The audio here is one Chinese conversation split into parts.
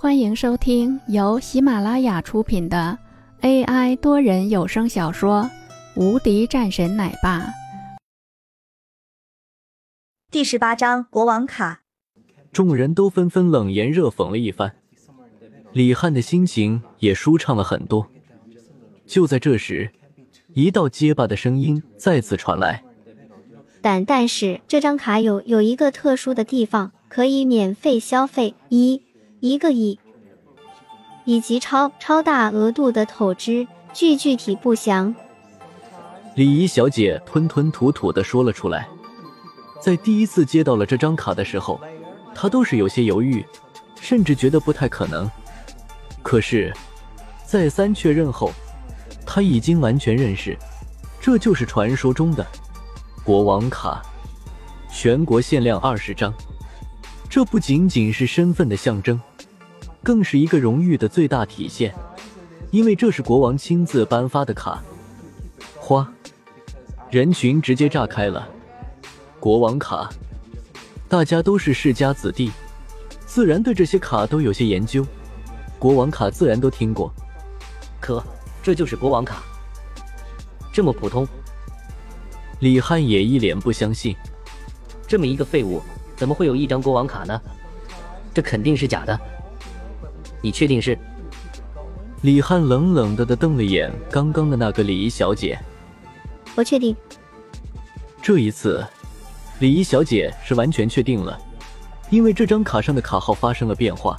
欢迎收听由喜马拉雅出品的 AI 多人有声小说《无敌战神奶爸》第十八章国王卡。众人都纷纷冷言热讽了一番，李汉的心情也舒畅了很多。就在这时，一道结巴的声音再次传来：“但但是这张卡有有一个特殊的地方，可以免费消费一。”一个亿，以及超超大额度的透支，具具体不详。礼仪小姐吞吞吐吐的说了出来。在第一次接到了这张卡的时候，她都是有些犹豫，甚至觉得不太可能。可是再三确认后，她已经完全认识，这就是传说中的国王卡，全国限量二十张。这不仅仅是身份的象征。更是一个荣誉的最大体现，因为这是国王亲自颁发的卡。花，人群直接炸开了。国王卡，大家都是世家子弟，自然对这些卡都有些研究。国王卡自然都听过。可这就是国王卡，这么普通？李汉也一脸不相信。这么一个废物，怎么会有一张国王卡呢？这肯定是假的。你确定是？李汉冷冷的的瞪了眼刚刚的那个礼仪小姐。我确定。这一次，礼仪小姐是完全确定了，因为这张卡上的卡号发生了变化。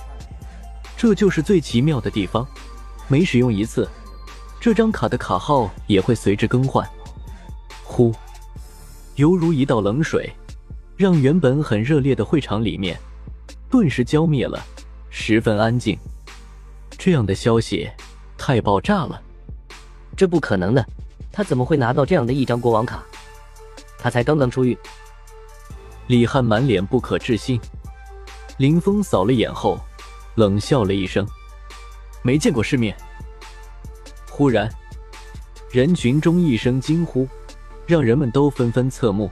这就是最奇妙的地方，每使用一次，这张卡的卡号也会随之更换。呼，犹如一道冷水，让原本很热烈的会场里面顿时浇灭了。十分安静，这样的消息太爆炸了，这不可能的，他怎么会拿到这样的一张国王卡？他才刚刚出狱。李汉满脸不可置信，林峰扫了眼后，冷笑了一声：“没见过世面。”忽然，人群中一声惊呼，让人们都纷纷侧目。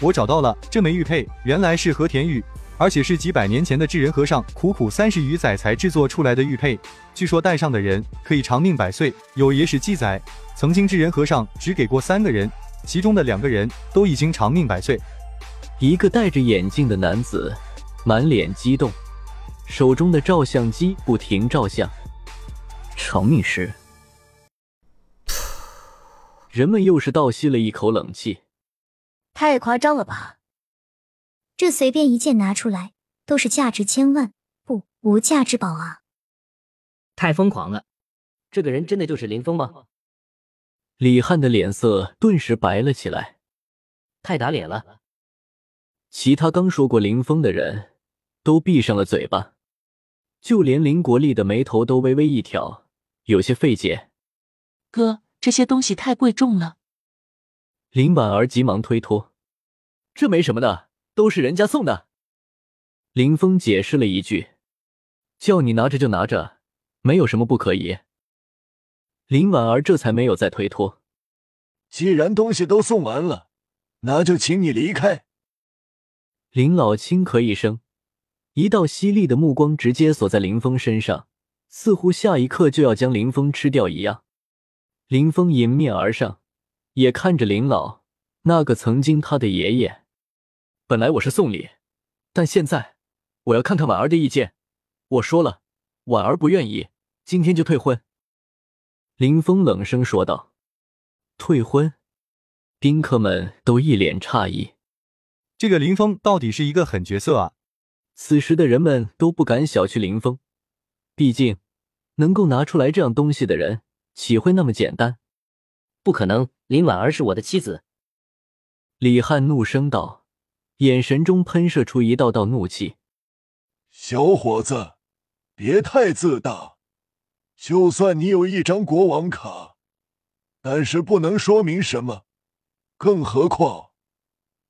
我找到了，这枚玉佩原来是和田玉。而且是几百年前的智人和尚苦苦三十余载才制作出来的玉佩，据说戴上的人可以长命百岁。有野史记载，曾经智人和尚只给过三个人，其中的两个人都已经长命百岁。一个戴着眼镜的男子满脸激动，手中的照相机不停照相。长命石，人们又是倒吸了一口冷气。太夸张了吧！这随便一件拿出来，都是价值千万不无价之宝啊！太疯狂了，这个人真的就是林峰吗？李汉的脸色顿时白了起来，太打脸了。其他刚说过林峰的人都闭上了嘴巴，就连林国立的眉头都微微一挑，有些费解。哥，这些东西太贵重了。林婉儿急忙推脱：“这没什么的。”都是人家送的，林峰解释了一句：“叫你拿着就拿着，没有什么不可以。”林婉儿这才没有再推脱。既然东西都送完了，那就请你离开。林老轻咳一声，一道犀利的目光直接锁在林峰身上，似乎下一刻就要将林峰吃掉一样。林峰迎面而上，也看着林老那个曾经他的爷爷。本来我是送礼，但现在我要看看婉儿的意见。我说了，婉儿不愿意，今天就退婚。林峰冷声说道：“退婚？”宾客们都一脸诧异。这个林峰到底是一个狠角色啊！此时的人们都不敢小觑林峰，毕竟能够拿出来这样东西的人，岂会那么简单？不可能，林婉儿是我的妻子。李汉怒声道。眼神中喷射出一道道怒气。小伙子，别太自大。就算你有一张国王卡，但是不能说明什么。更何况，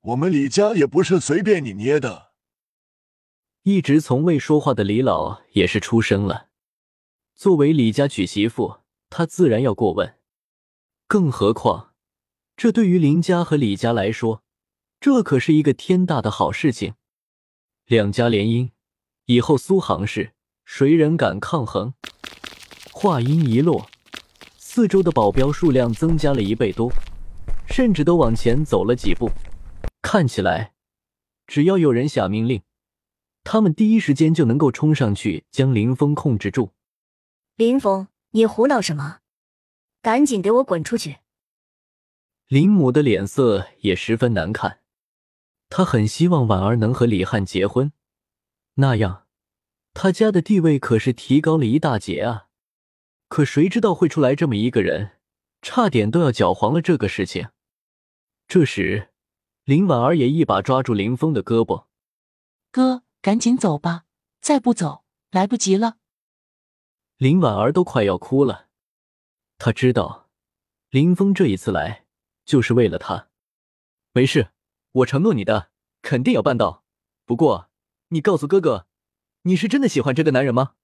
我们李家也不是随便你捏的。一直从未说话的李老也是出声了。作为李家娶媳妇，他自然要过问。更何况，这对于林家和李家来说。这可是一个天大的好事情，两家联姻以后，苏杭市谁人敢抗衡？话音一落，四周的保镖数量增加了一倍多，甚至都往前走了几步。看起来，只要有人下命令，他们第一时间就能够冲上去将林峰控制住。林峰，你胡闹什么？赶紧给我滚出去！林母的脸色也十分难看，她很希望婉儿能和李汉结婚，那样他家的地位可是提高了一大截啊。可谁知道会出来这么一个人，差点都要搅黄了这个事情。这时，林婉儿也一把抓住林峰的胳膊：“哥，赶紧走吧，再不走来不及了。”林婉儿都快要哭了，她知道林峰这一次来就是为了她。没事，我承诺你的，肯定要办到。不过，你告诉哥哥，你是真的喜欢这个男人吗？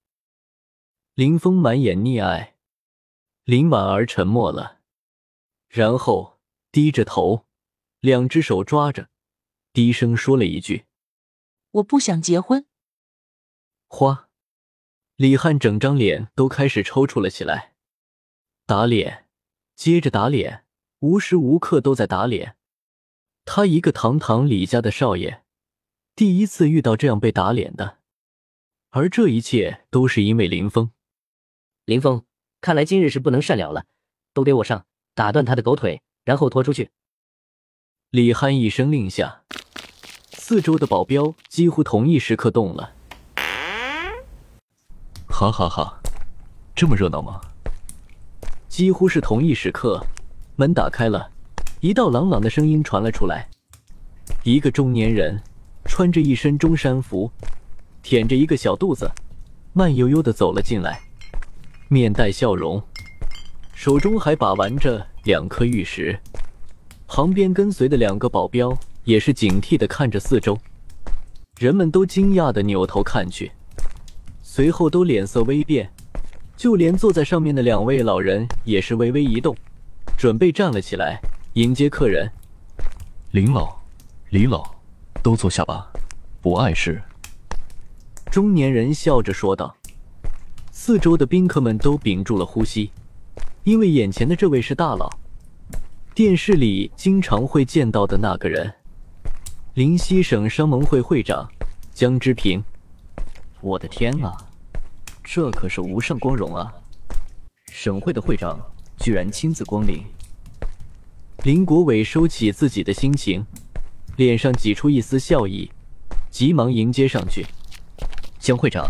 林峰满眼溺爱，林婉儿沉默了，然后低着头，两只手抓着，低声说了一句：“我不想结婚。”花，李汉整张脸都开始抽搐了起来，打脸，接着打脸，无时无刻都在打脸。他一个堂堂李家的少爷，第一次遇到这样被打脸的，而这一切都是因为林峰。林峰，看来今日是不能善了了，都给我上，打断他的狗腿，然后拖出去。李憨一声令下，四周的保镖几乎同一时刻动了。哈哈哈，这么热闹吗？几乎是同一时刻，门打开了，一道朗朗的声音传了出来。一个中年人，穿着一身中山服，腆着一个小肚子，慢悠悠的走了进来。面带笑容，手中还把玩着两颗玉石。旁边跟随的两个保镖也是警惕的看着四周，人们都惊讶的扭头看去，随后都脸色微变，就连坐在上面的两位老人也是微微一动，准备站了起来迎接客人。林老、李老，都坐下吧，不碍事。中年人笑着说道。四周的宾客们都屏住了呼吸，因为眼前的这位是大佬，电视里经常会见到的那个人——灵西省商盟会会长江之平。我的天啊，这可是无上光荣啊！省会的会长居然亲自光临。林国伟收起自己的心情，脸上挤出一丝笑意，急忙迎接上去。江会长。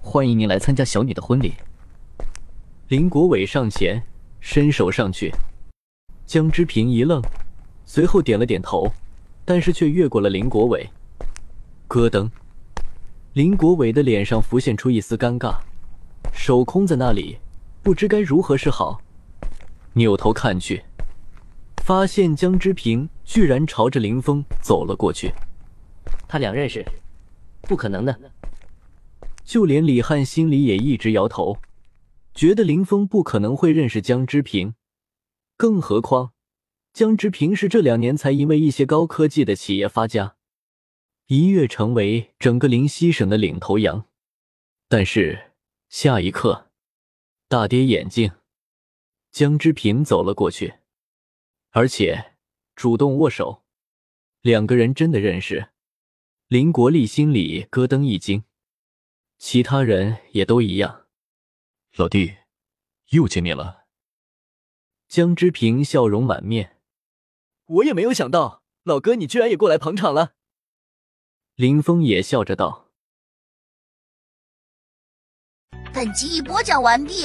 欢迎您来参加小女的婚礼。林国伟上前伸手上去，江之平一愣，随后点了点头，但是却越过了林国伟。咯噔，林国伟的脸上浮现出一丝尴尬，手空在那里，不知该如何是好。扭头看去，发现江之平居然朝着林峰走了过去。他俩认识？不可能的。就连李汉心里也一直摇头，觉得林峰不可能会认识江之平，更何况江之平是这两年才因为一些高科技的企业发家，一跃成为整个灵溪省的领头羊。但是下一刻，大跌眼镜，江之平走了过去，而且主动握手，两个人真的认识。林国立心里咯噔一惊。其他人也都一样。老弟，又见面了。江之平笑容满面。我也没有想到，老哥你居然也过来捧场了。林峰也笑着道。本集已播讲完毕，